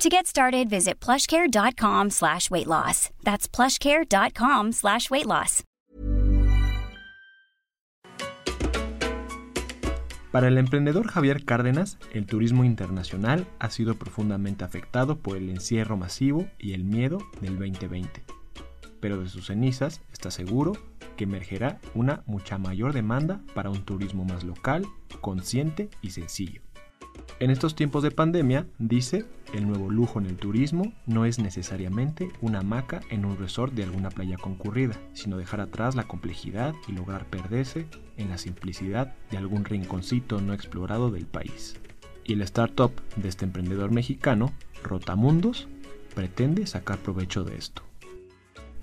To get started, visit plushcare.com weight loss. That's plushcare.com weight loss. Para el emprendedor Javier Cárdenas, el turismo internacional ha sido profundamente afectado por el encierro masivo y el miedo del 2020. Pero de sus cenizas está seguro que emergerá una mucha mayor demanda para un turismo más local, consciente y sencillo. En estos tiempos de pandemia, dice, el nuevo lujo en el turismo no es necesariamente una hamaca en un resort de alguna playa concurrida, sino dejar atrás la complejidad y lograr perderse en la simplicidad de algún rinconcito no explorado del país. Y el startup de este emprendedor mexicano, Rotamundos, pretende sacar provecho de esto.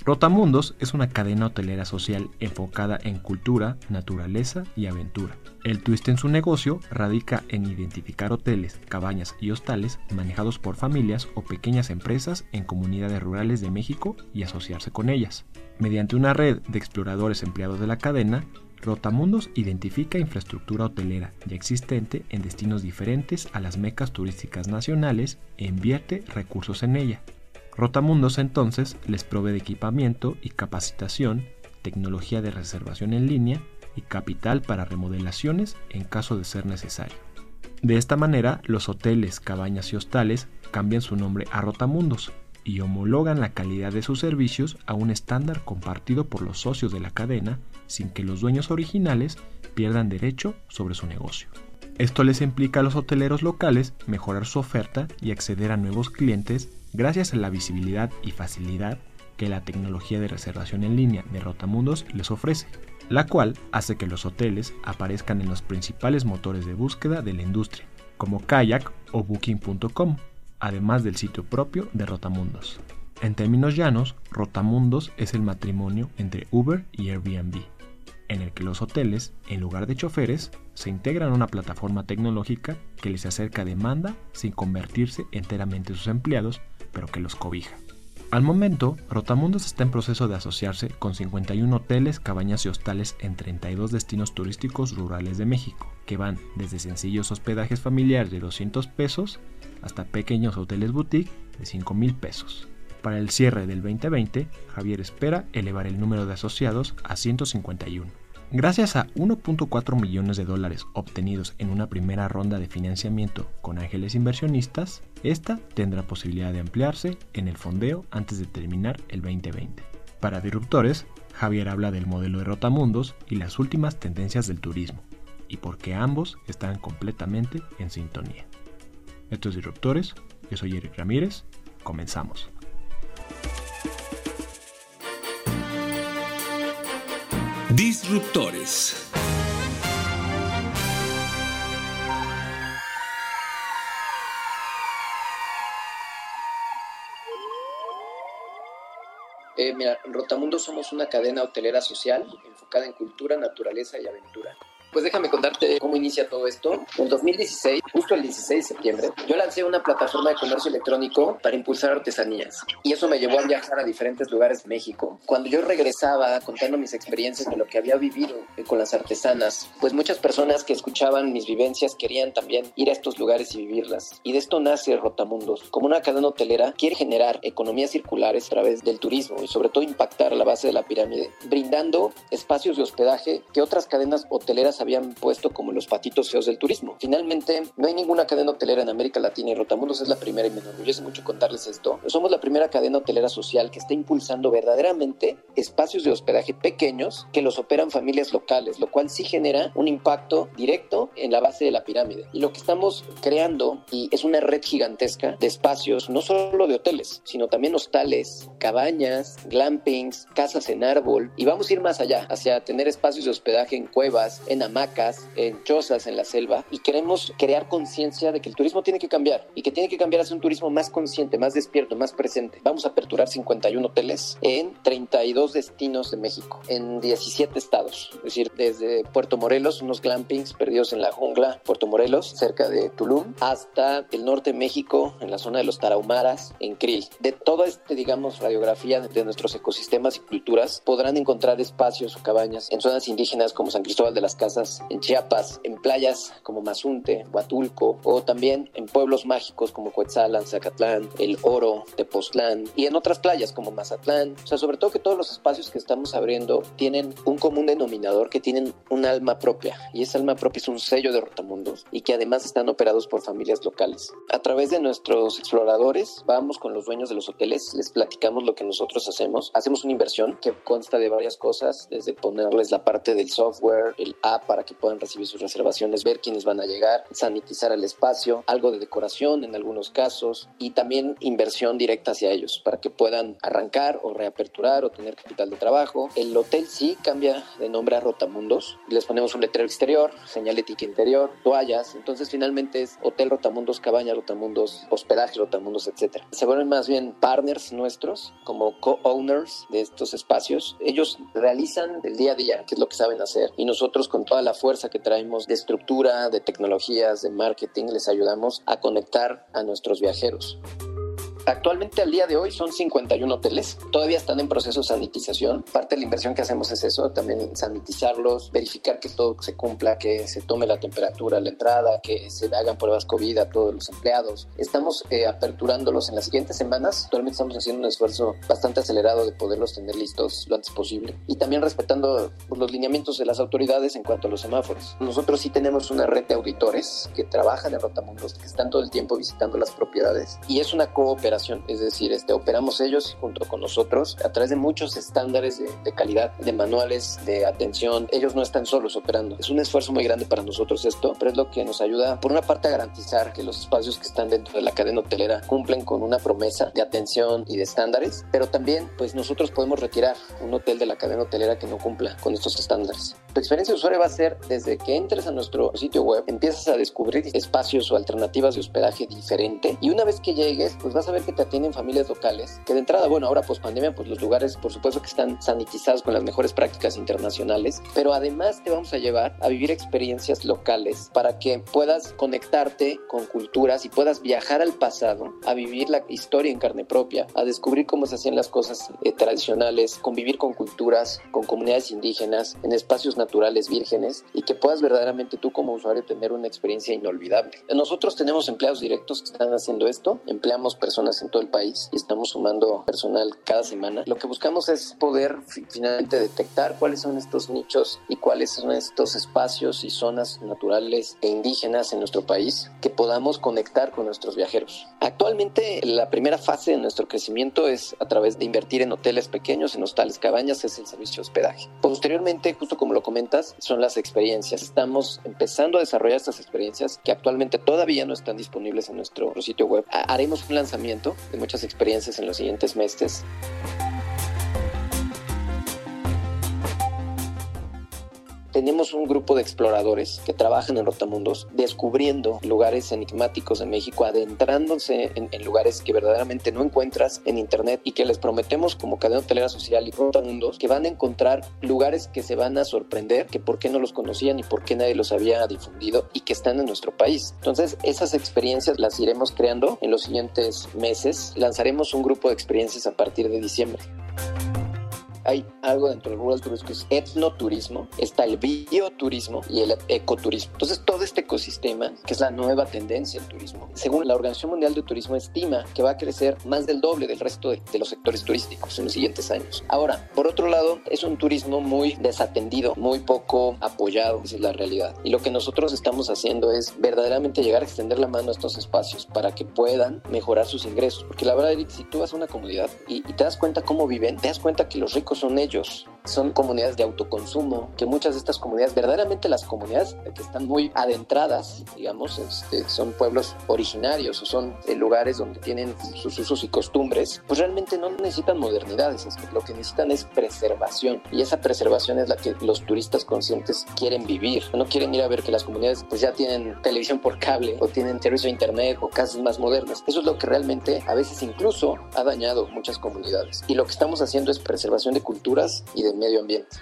Rotamundos es una cadena hotelera social enfocada en cultura, naturaleza y aventura. El twist en su negocio radica en identificar hoteles, cabañas y hostales manejados por familias o pequeñas empresas en comunidades rurales de México y asociarse con ellas. Mediante una red de exploradores empleados de la cadena, Rotamundos identifica infraestructura hotelera ya existente en destinos diferentes a las mecas turísticas nacionales e invierte recursos en ella. Rotamundos entonces les provee de equipamiento y capacitación, tecnología de reservación en línea y capital para remodelaciones en caso de ser necesario. De esta manera, los hoteles, cabañas y hostales cambian su nombre a Rotamundos y homologan la calidad de sus servicios a un estándar compartido por los socios de la cadena sin que los dueños originales pierdan derecho sobre su negocio. Esto les implica a los hoteleros locales mejorar su oferta y acceder a nuevos clientes gracias a la visibilidad y facilidad que la tecnología de reservación en línea de Rotamundos les ofrece, la cual hace que los hoteles aparezcan en los principales motores de búsqueda de la industria, como Kayak o Booking.com, además del sitio propio de Rotamundos. En términos llanos, Rotamundos es el matrimonio entre Uber y Airbnb, en el que los hoteles, en lugar de choferes, se integran a una plataforma tecnológica que les acerca demanda sin convertirse enteramente sus empleados pero que los cobija. Al momento, Rotamundos está en proceso de asociarse con 51 hoteles, cabañas y hostales en 32 destinos turísticos rurales de México, que van desde sencillos hospedajes familiares de 200 pesos hasta pequeños hoteles boutique de 5 mil pesos. Para el cierre del 2020, Javier espera elevar el número de asociados a 151. Gracias a 1.4 millones de dólares obtenidos en una primera ronda de financiamiento con ángeles inversionistas, esta tendrá posibilidad de ampliarse en el fondeo antes de terminar el 2020. Para Disruptores, Javier habla del modelo de Rotamundos y las últimas tendencias del turismo, y por qué ambos están completamente en sintonía. Estos Disruptores, yo soy Eric Ramírez, comenzamos. Disruptores. Eh, mira, en Rotamundo somos una cadena hotelera social enfocada en cultura, naturaleza y aventura. Pues déjame contarte cómo inicia todo esto. En 2016, justo el 16 de septiembre, yo lancé una plataforma de comercio electrónico para impulsar artesanías. Y eso me llevó a viajar a diferentes lugares de México. Cuando yo regresaba contando mis experiencias de lo que había vivido con las artesanas, pues muchas personas que escuchaban mis vivencias querían también ir a estos lugares y vivirlas. Y de esto nace Rotamundos. Como una cadena hotelera, quiere generar economías circulares a través del turismo y sobre todo impactar la base de la pirámide, brindando espacios de hospedaje que otras cadenas hoteleras habían puesto como los patitos feos del turismo. Finalmente, no hay ninguna cadena hotelera en América Latina y Rotamundos es la primera y me enorgullece mucho contarles esto. Somos la primera cadena hotelera social que está impulsando verdaderamente espacios de hospedaje pequeños que los operan familias locales, lo cual sí genera un impacto directo en la base de la pirámide. Y lo que estamos creando y es una red gigantesca de espacios, no solo de hoteles, sino también hostales, cabañas, glampings, casas en árbol y vamos a ir más allá, hacia tener espacios de hospedaje en cuevas, en hamacas, en chozas en la selva y queremos crear conciencia de que el turismo tiene que cambiar y que tiene que cambiar hacia un turismo más consciente, más despierto, más presente. Vamos a aperturar 51 hoteles en 32 destinos de México, en 17 estados, es decir, desde Puerto Morelos, unos glampings perdidos en la jungla, Puerto Morelos, cerca de Tulum, hasta el norte de México, en la zona de los Tarahumaras, en Krill. De toda esta, digamos, radiografía de nuestros ecosistemas y culturas, podrán encontrar espacios o cabañas en zonas indígenas como San Cristóbal de las Casas, en Chiapas, en playas como Mazunte, Huatulco, o también en pueblos mágicos como Coetzalan, Zacatlán, El Oro, Tepoztlán, y en otras playas como Mazatlán. O sea, sobre todo que todos los espacios que estamos abriendo tienen un común denominador que tienen un alma propia, y esa alma propia es un sello de Rotamundos, y que además están operados por familias locales. A través de nuestros exploradores, vamos con los dueños de los hoteles, les platicamos lo que nosotros hacemos. Hacemos una inversión que consta de varias cosas, desde ponerles la parte del software, el app para que puedan recibir sus reservaciones, ver quiénes van a llegar, sanitizar el espacio, algo de decoración en algunos casos y también inversión directa hacia ellos para que puedan arrancar o reaperturar o tener capital de trabajo. El hotel sí cambia de nombre a Rotamundos. Les ponemos un letrero exterior, señalética interior, toallas. Entonces finalmente es Hotel Rotamundos, Cabaña Rotamundos, Hospedaje Rotamundos, etc. Se vuelven más bien partners nuestros como co-owners de estos espacios. Ellos realizan el día a día, que es lo que saben hacer. Y nosotros con toda la fuerza que traemos de estructura, de tecnologías, de marketing, les ayudamos a conectar a nuestros viajeros. Actualmente al día de hoy son 51 hoteles, todavía están en proceso de sanitización. Parte de la inversión que hacemos es eso, también sanitizarlos, verificar que todo se cumpla, que se tome la temperatura a la entrada, que se hagan pruebas COVID a todos los empleados. Estamos eh, aperturándolos en las siguientes semanas. Actualmente estamos haciendo un esfuerzo bastante acelerado de poderlos tener listos lo antes posible y también respetando pues, los lineamientos de las autoridades en cuanto a los semáforos. Nosotros sí tenemos una red de auditores que trabajan en Rotamundos, que están todo el tiempo visitando las propiedades y es una cooperación es decir, este, operamos ellos junto con nosotros a través de muchos estándares de, calidad, de manuales de atención. Ellos no están solos operando. Es un esfuerzo muy grande para nosotros esto, pero es lo que nos ayuda, por una parte, a garantizar que los espacios que están dentro de la cadena hotelera cumplen con una promesa de atención y de estándares, pero también, pues nosotros podemos retirar un hotel de la cadena hotelera que no cumpla con estos estándares. Tu experiencia de usuario va a ser desde que entres a nuestro sitio web, empiezas a descubrir espacios o alternativas de hospedaje diferente y una vez que llegues, pues vas a ver que te atienden familias locales, que de entrada, bueno, ahora post pandemia, pues los lugares por supuesto que están sanitizados con las mejores prácticas internacionales, pero además te vamos a llevar a vivir experiencias locales para que puedas conectarte con culturas y puedas viajar al pasado, a vivir la historia en carne propia, a descubrir cómo se hacían las cosas eh, tradicionales, convivir con culturas, con comunidades indígenas, en espacios naturales vírgenes y que puedas verdaderamente tú como usuario tener una experiencia inolvidable. Nosotros tenemos empleados directos que están haciendo esto, empleamos personas en todo el país y estamos sumando personal cada semana. Lo que buscamos es poder finalmente detectar cuáles son estos nichos y cuáles son estos espacios y zonas naturales e indígenas en nuestro país que podamos conectar con nuestros viajeros. Actualmente la primera fase de nuestro crecimiento es a través de invertir en hoteles pequeños, en hostales, cabañas, es el servicio de hospedaje. Posteriormente, justo como lo comentas, son las experiencias. Estamos empezando a desarrollar estas experiencias que actualmente todavía no están disponibles en nuestro sitio web. Haremos un lanzamiento de muchas experiencias en los siguientes meses. Tenemos un grupo de exploradores que trabajan en Rotamundos descubriendo lugares enigmáticos de México, adentrándose en, lugares que verdaderamente no encuentras en internet y que les prometemos como cadena hotelera social y Rotamundos que van a encontrar lugares que se van a sorprender, que por qué no los conocían y por qué nadie los había difundido y que están en nuestro país. Entonces esas experiencias las iremos creando en los siguientes meses. Lanzaremos un grupo de experiencias a partir de diciembre hay algo dentro del rural turismo que es etnoturismo, está el bioturismo y el ecoturismo. Entonces, todo este ecosistema, que es la nueva tendencia del turismo, según la Organización Mundial de Turismo, estima que va a crecer más del doble del resto de, los sectores turísticos en los siguientes años. Ahora, por otro lado, es un turismo muy desatendido, muy poco apoyado, esa es la realidad. Y lo que nosotros estamos haciendo es verdaderamente llegar a extender la mano a estos espacios para que puedan mejorar sus ingresos. Porque la verdad, Eric, si tú vas a una comunidad y, y te das cuenta cómo viven, te das cuenta que los ricos son ellos son comunidades de autoconsumo, que muchas de estas comunidades, verdaderamente las comunidades que están muy adentradas, digamos, este, son pueblos originarios o son eh, lugares donde tienen sus usos y costumbres, pues realmente no necesitan modernidades, es que lo que necesitan es preservación y esa preservación es la que los turistas conscientes quieren vivir, no quieren ir a ver que las comunidades pues ya tienen televisión por cable o tienen servicio de internet o casas más modernas. Eso es lo que realmente a veces incluso ha dañado muchas comunidades y lo que estamos haciendo es preservación de culturas y de medio ambiente.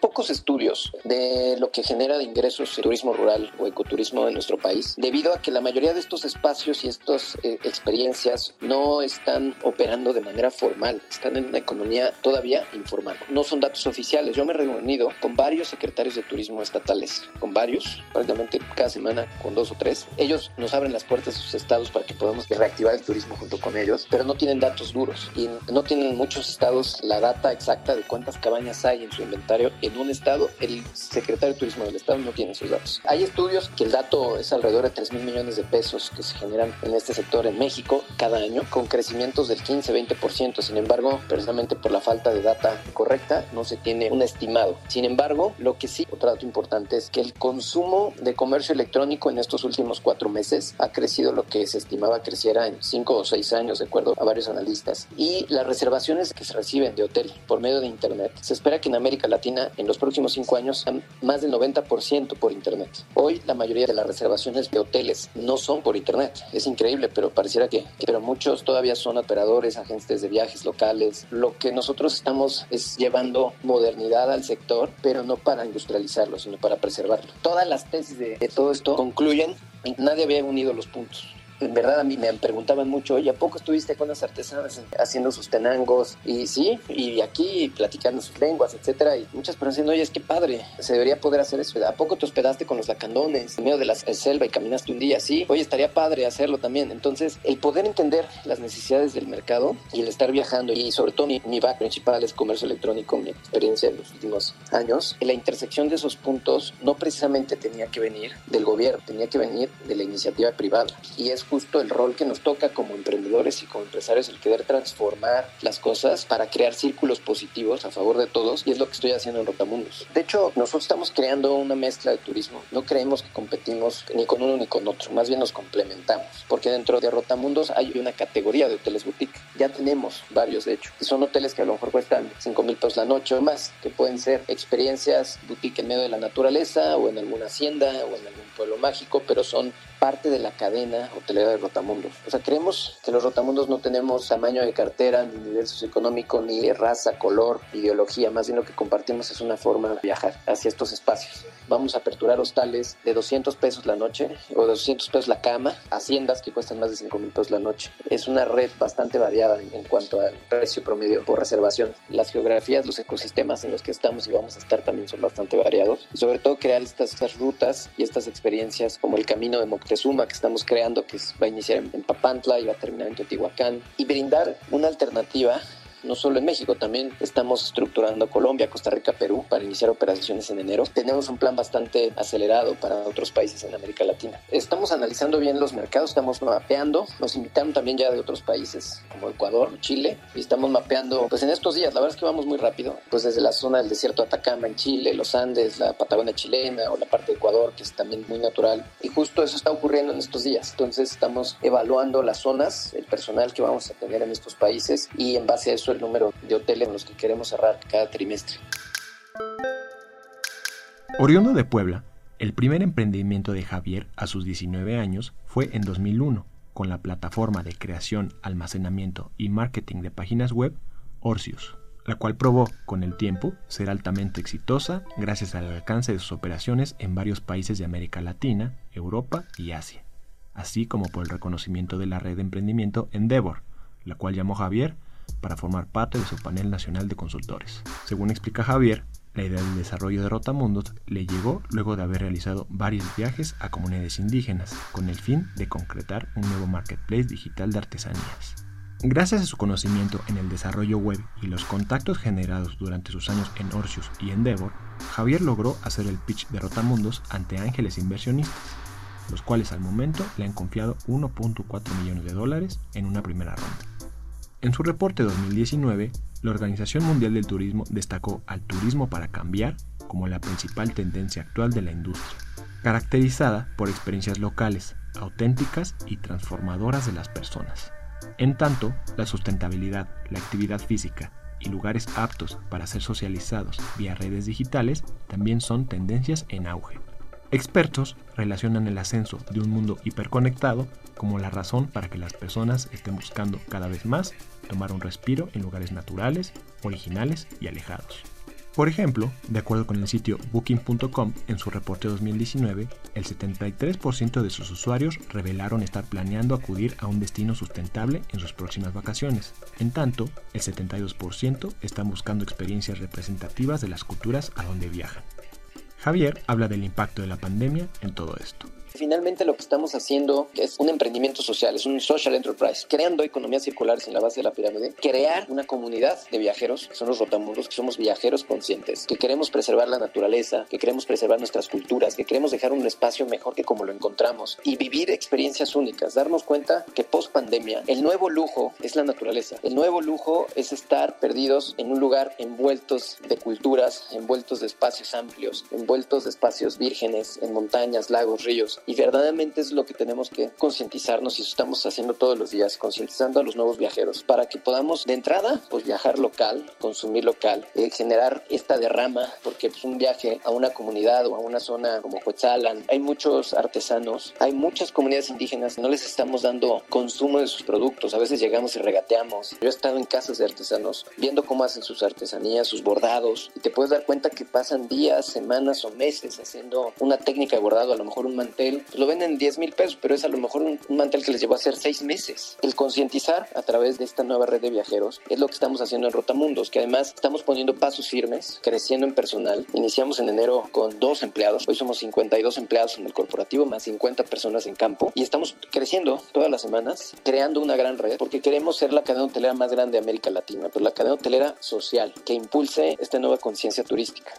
Pocos estudios de lo que genera ingresos el turismo rural o ecoturismo en nuestro país, debido a que la mayoría de estos espacios y estas eh, experiencias no están operando de manera formal, están en una economía todavía informal. No son datos oficiales. Yo me he reunido con varios secretarios de turismo estatales, con varios, prácticamente cada semana con dos o tres. Ellos nos abren las puertas de sus estados para que podamos reactivar el turismo junto con ellos, pero no tienen datos duros y no tienen muchos estados la data exacta de cuántas hay en su inventario en un estado. El secretario de turismo del estado no tiene esos datos. Hay estudios que el dato es alrededor de 3 mil millones de pesos que se generan en este sector en México cada año, con crecimientos del 15-20%. Sin embargo, precisamente por la falta de data correcta, no se tiene un estimado. Sin embargo, lo que sí, otro dato importante es que el consumo de comercio electrónico en estos últimos cuatro meses ha crecido lo que se estimaba creciera en 5 o 6 años, de acuerdo a varios analistas. Y las reservaciones que se reciben de hotel por medio de Internet, se espera que en América Latina en los próximos 5 años sean más del 90% por Internet. Hoy la mayoría de las reservaciones de hoteles no son por Internet. Es increíble, pero pareciera que, pero muchos todavía son operadores, agentes de viajes locales. Lo que nosotros estamos es llevando modernidad al sector, pero no para industrializarlo, sino para preservarlo. Todas las tesis de, de todo esto concluyen nadie había unido los puntos en verdad a mí me preguntaban mucho, oye, ¿a poco estuviste con las artesanas haciendo sus tenangos? Y sí, y aquí platicando sus lenguas, etcétera, y muchas personas dicen, oye, es que padre, se debería poder hacer eso. ¿A poco te hospedaste con los lacandones en medio de la selva y caminaste un día? Sí, oye, estaría padre hacerlo también. Entonces, el poder entender las necesidades del mercado y el estar viajando, y sobre todo mi, mi back principal es comercio electrónico, mi experiencia en los últimos años, la intersección de esos puntos no precisamente tenía que venir del gobierno, tenía que venir de la iniciativa privada. Y es justo el rol que nos toca como emprendedores y como empresarios, el querer transformar las cosas para crear círculos positivos a favor de todos y es lo que estoy haciendo en Rotamundos. De hecho, nosotros estamos creando una mezcla de turismo. No creemos que competimos ni con uno ni con otro, más bien nos complementamos, porque dentro de Rotamundos hay una categoría de hoteles boutique. Ya tenemos varios, de hecho, y son hoteles que a lo mejor cuestan 5 mil pesos la noche o más, que pueden ser experiencias boutique en medio de la naturaleza o en alguna hacienda o en algún pueblo mágico, pero son parte de la cadena hotelera de Rotamundos. O sea, creemos que los Rotamundos no tenemos tamaño de cartera, ni nivel socioeconómico, ni raza, color, ideología. Más bien lo que compartimos es una forma de viajar hacia estos espacios. Vamos a aperturar hostales de 200 pesos la noche o de 200 pesos la cama, haciendas que cuestan más de 5 mil pesos la noche. Es una red bastante variada en, cuanto al precio promedio por reservación. Las geografías, los ecosistemas en los que estamos y vamos a estar también son bastante variados. Y sobre todo crear estas, estas rutas y estas experiencias como el camino de Moctezuma Suma que estamos creando, que va a iniciar en Papantla y va a terminar en Teotihuacán, y brindar una alternativa no solo en México, también estamos estructurando Colombia, Costa Rica, Perú para iniciar operaciones en enero. Tenemos un plan bastante acelerado para otros países en América Latina. Estamos analizando bien los mercados, estamos mapeando, nos invitaron también ya de otros países como Ecuador, Chile, y estamos mapeando, pues en estos días, la verdad es que vamos muy rápido, pues desde la zona del desierto de Atacama en Chile, los Andes, la Patagonia chilena o la parte de Ecuador, que es también muy natural, y justo eso está ocurriendo en estos días. Entonces estamos evaluando las zonas, el personal que vamos a tener en estos países y en base a eso el número de hoteles en los que queremos cerrar cada trimestre. Oriundo de Puebla, el primer emprendimiento de Javier a sus 19 años fue en 2001 con la plataforma de creación, almacenamiento y marketing de páginas web Orsius, la cual probó con el tiempo ser altamente exitosa gracias al alcance de sus operaciones en varios países de América Latina, Europa y Asia, así como por el reconocimiento de la red de emprendimiento Endeavor, la cual llamó Javier para formar parte de su panel nacional de consultores. Según explica Javier, la idea del desarrollo de Rotamundos le llegó luego de haber realizado varios viajes a comunidades indígenas con el fin de concretar un nuevo marketplace digital de artesanías. Gracias a su conocimiento en el desarrollo web y los contactos generados durante sus años en Orsius y Endeavor, Javier logró hacer el pitch de Rotamundos ante ángeles inversionistas, los cuales al momento le han confiado 1.4 millones de dólares en una primera ronda. En su reporte 2019, la Organización Mundial del Turismo destacó al turismo para cambiar como la principal tendencia actual de la industria, caracterizada por experiencias locales, auténticas y transformadoras de las personas. En tanto, la sustentabilidad, la actividad física y lugares aptos para ser socializados vía redes digitales también son tendencias en auge. Expertos relacionan el ascenso de un mundo hiperconectado como la razón para que las personas estén buscando cada vez más tomar un respiro en lugares naturales, originales y alejados. Por ejemplo, de acuerdo con el sitio booking.com, en su reporte 2019, el 73% de sus usuarios revelaron estar planeando acudir a un destino sustentable en sus próximas vacaciones. En tanto, el 72% están buscando experiencias representativas de las culturas a donde viajan. Javier habla del impacto de la pandemia en todo esto. Finalmente lo que estamos haciendo es un emprendimiento social, es un social enterprise, creando economías circulares en la base de la pirámide, crear una comunidad de viajeros, que son los rotamundos, que somos viajeros conscientes, que queremos preservar la naturaleza, que queremos preservar nuestras culturas, que queremos dejar un espacio mejor que como lo encontramos y vivir experiencias únicas, darnos cuenta que post pandemia el nuevo lujo es la naturaleza, el nuevo lujo es estar perdidos en un lugar envueltos de culturas, envueltos de espacios amplios, envueltos de espacios vírgenes, en montañas, lagos, ríos y verdaderamente es lo que tenemos que concientizarnos y eso estamos haciendo todos los días, concientizando a los nuevos viajeros para que podamos de entrada pues viajar local, consumir local, eh, generar esta derrama, porque pues, un viaje a una comunidad o a una zona como Coetzalan, hay muchos artesanos, hay muchas comunidades indígenas, no les estamos dando consumo de sus productos, a veces llegamos y regateamos. Yo he estado en casas de artesanos viendo cómo hacen sus artesanías, sus bordados, y te puedes dar cuenta que pasan días, semanas o meses haciendo una técnica de bordado, a lo mejor un mantel pues lo venden en 10 mil pesos, pero es a lo mejor un, mantel que les llevó a hacer seis meses. El concientizar a través de esta nueva red de viajeros es lo que estamos haciendo en Rotamundos, que además estamos poniendo pasos firmes, creciendo en personal. Iniciamos en enero con dos empleados, hoy somos 52 empleados en el corporativo, más 50 personas en campo, y estamos creciendo todas las semanas, creando una gran red, porque queremos ser la cadena hotelera más grande de América Latina, pero la cadena hotelera social, que impulse esta nueva conciencia turística.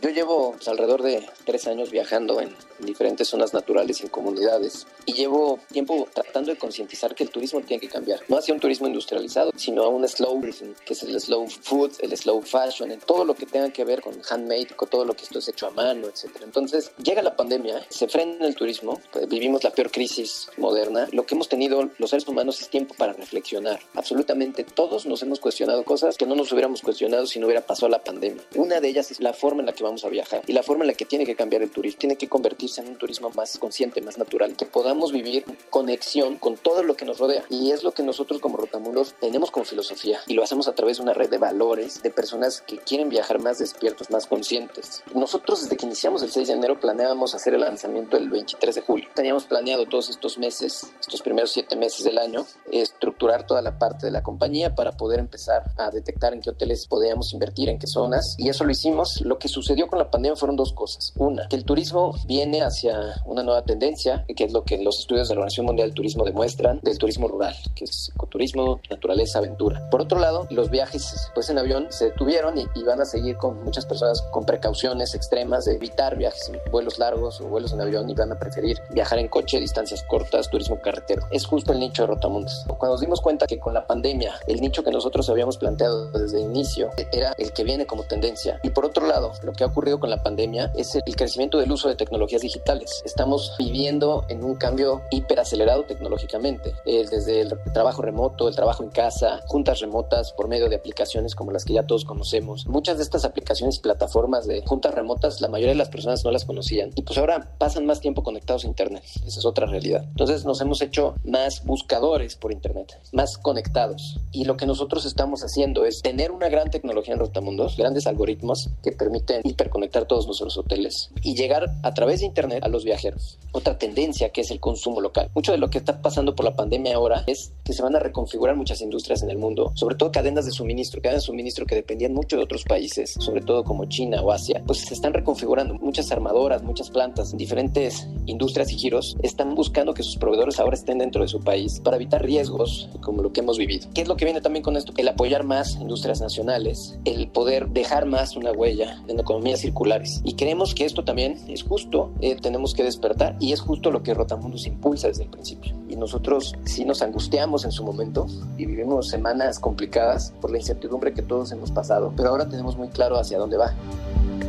Yo llevo pues, alrededor de tres años viajando en diferentes zonas naturales y en comunidades y llevo tiempo tratando de concientizar que el turismo tiene que cambiar. No hacia un turismo industrializado, sino a un slow que es el slow food, el slow fashion, en todo lo que tenga que ver con handmade, con todo lo que esto es hecho a mano, etc. Entonces llega la pandemia, se frena el turismo, pues, vivimos la peor crisis moderna. Lo que hemos tenido los seres humanos es tiempo para reflexionar. Absolutamente todos nos hemos cuestionado cosas que no nos hubiéramos cuestionado si no hubiera pasado la pandemia. Una de ellas es la forma en la que vamos a viajar y la forma en la que tiene que cambiar el turismo. Tiene que convertirse en un turismo más consciente, más natural, que podamos vivir conexión con todo lo que nos rodea. Y es lo que nosotros como Rotamulos tenemos como filosofía y lo hacemos a través de una red de valores, de personas que quieren viajar más despiertos, más conscientes. Nosotros desde que iniciamos el 6 de enero planeábamos hacer el lanzamiento el 23 de julio. Teníamos planeado todos estos meses, estos primeros siete meses del año, estructurar toda la parte de la compañía para poder empezar a detectar en qué hoteles podíamos invertir, en qué zonas. Y eso lo hicimos. Lo que sucedió con la pandemia fueron dos cosas. Una, que el turismo viene hacia una nueva tendencia, que es lo que los estudios de la Organización Mundial del Turismo demuestran, del turismo rural, que es ecoturismo, naturaleza, aventura. Por otro lado, los viajes pues en avión se detuvieron y, van a seguir con muchas personas con precauciones extremas de evitar viajes, vuelos largos o vuelos en avión y van a preferir viajar en coche, distancias cortas, turismo carretero. Es justo el nicho de Rotamundos. Cuando nos dimos cuenta que con la pandemia el nicho que nosotros habíamos planteado desde el inicio era el que viene como tendencia. Y por otro lado, lo que ha ocurrido con la pandemia es el crecimiento del uso de tecnologías digitales. Estamos viviendo en un cambio hiperacelerado tecnológicamente, desde el trabajo remoto, el trabajo en casa, juntas remotas por medio de aplicaciones como las que ya todos conocemos. Muchas de estas aplicaciones y plataformas de juntas remotas, la mayoría de las personas no las conocían y pues ahora pasan más tiempo conectados a Internet. Esa es otra realidad. Entonces nos hemos hecho más buscadores por Internet, más conectados. Y lo que nosotros estamos haciendo es tener una gran tecnología en Rotamundos, grandes algoritmos que permiten hiperconectar todos nuestros hoteles y llegar a través de Internet a los viajeros. Otra tendencia que es el consumo local. Mucho de lo que está pasando por la pandemia ahora es que se van a reconfigurar muchas industrias en el mundo, sobre todo cadenas de suministro, cadenas de suministro que dependían mucho de otros países, sobre todo como China o Asia, pues se están reconfigurando. Muchas armadoras, muchas plantas, diferentes industrias y giros están buscando que sus proveedores ahora estén dentro de su país para evitar riesgos como lo que hemos vivido. ¿Qué es lo que viene también con esto? El apoyar más industrias nacionales, el poder dejar más una huella en circulares. Y creemos que esto también es justo, eh, tenemos que despertar y es justo lo que Rotamundos impulsa desde el principio. Y nosotros sí nos angustiamos en su momento y vivimos semanas complicadas por la incertidumbre que todos hemos pasado, pero ahora tenemos muy claro hacia dónde va.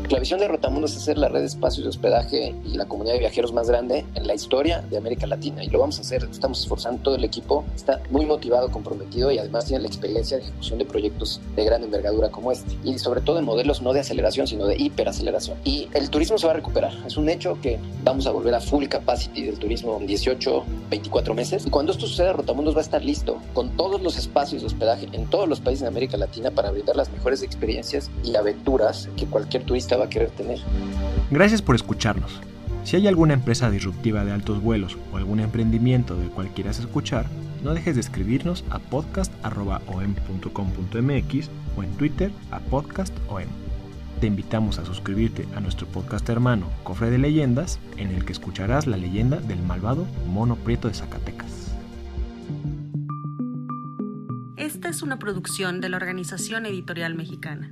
La visión de Rotamundo es hacer la red de espacios de hospedaje y la comunidad de viajeros más grande en la historia de América Latina y lo vamos a hacer. Estamos esforzando todo el equipo, está muy motivado, comprometido y además tiene la experiencia de ejecución de proyectos de gran envergadura como este y sobre todo en modelos no de aceleración sino de hiperaceleración. Y el turismo se va a recuperar. Es un hecho que vamos a volver a full capacity del turismo en 18, 24 meses y cuando esto suceda Rotamundos va a estar listo con todos los espacios de hospedaje en todos los países de América Latina para brindar las mejores experiencias y aventuras que cualquier turista va a querer tener. Gracias por escucharnos. Si hay alguna empresa disruptiva de altos vuelos o algún emprendimiento del cual quieras escuchar, no dejes de escribirnos a podcast.om.com.mx o en Twitter a podcastom. Te invitamos a suscribirte a nuestro podcast hermano Cofre de Leyendas, en el que escucharás la leyenda del malvado Mono Prieto de Zacatecas. Esta es una producción de la Organización Editorial Mexicana.